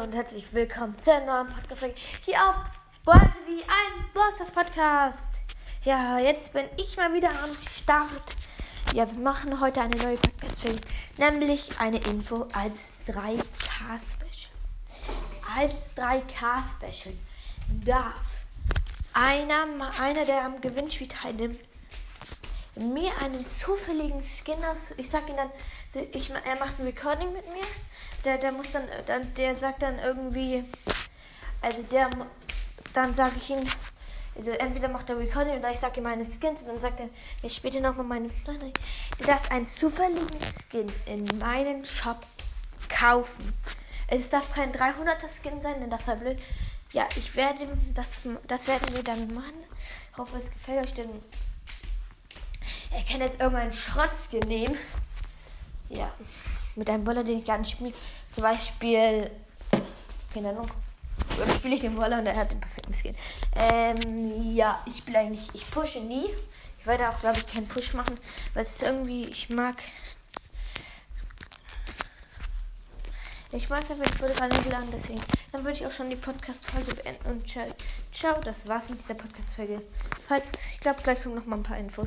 und herzlich willkommen zu einer neuen Podcast-Folge hier auf Worte wie ein Podcast Podcast. Ja, jetzt bin ich mal wieder am Start. Ja, wir machen heute eine neue Podcast-Folge, nämlich eine Info als 3K-Special. Als 3K-Special darf einer, einer, der am Gewinnspiel teilnimmt, mir einen zufälligen Skin aus. Ich sag ihm dann, ich, er macht ein Recording mit mir. Der, der muss dann, dann, der sagt dann irgendwie, also der, dann sage ich ihm, also entweder macht er Recording oder ich sage ihm meine Skins und dann sagt er mir später nochmal meine. Der darf einen zufälligen Skin in meinen Shop kaufen. Es darf kein 300er Skin sein, denn das war blöd. Ja, ich werde, das, das werden wir dann machen. Ich hoffe, es gefällt euch, denn er kann jetzt irgendeinen Schrottskin nehmen. Ja, mit einem Boller, den ich gar nicht spiele. Zum Beispiel, keine Ahnung. Dann spiele ich den Boller und er hat den perfekten Skin. Ähm, ja, ich spiele eigentlich, ich pushe nie. Ich werde auch, glaube ich, keinen Push machen, weil es irgendwie, ich mag. Ich mag es einfach, ich wurde gerade geladen, deswegen. Dann würde ich auch schon die Podcast-Folge beenden und ciao. Ciao, das war's mit dieser Podcast-Folge. Falls, ich glaube, gleich kommen noch mal ein paar Infos.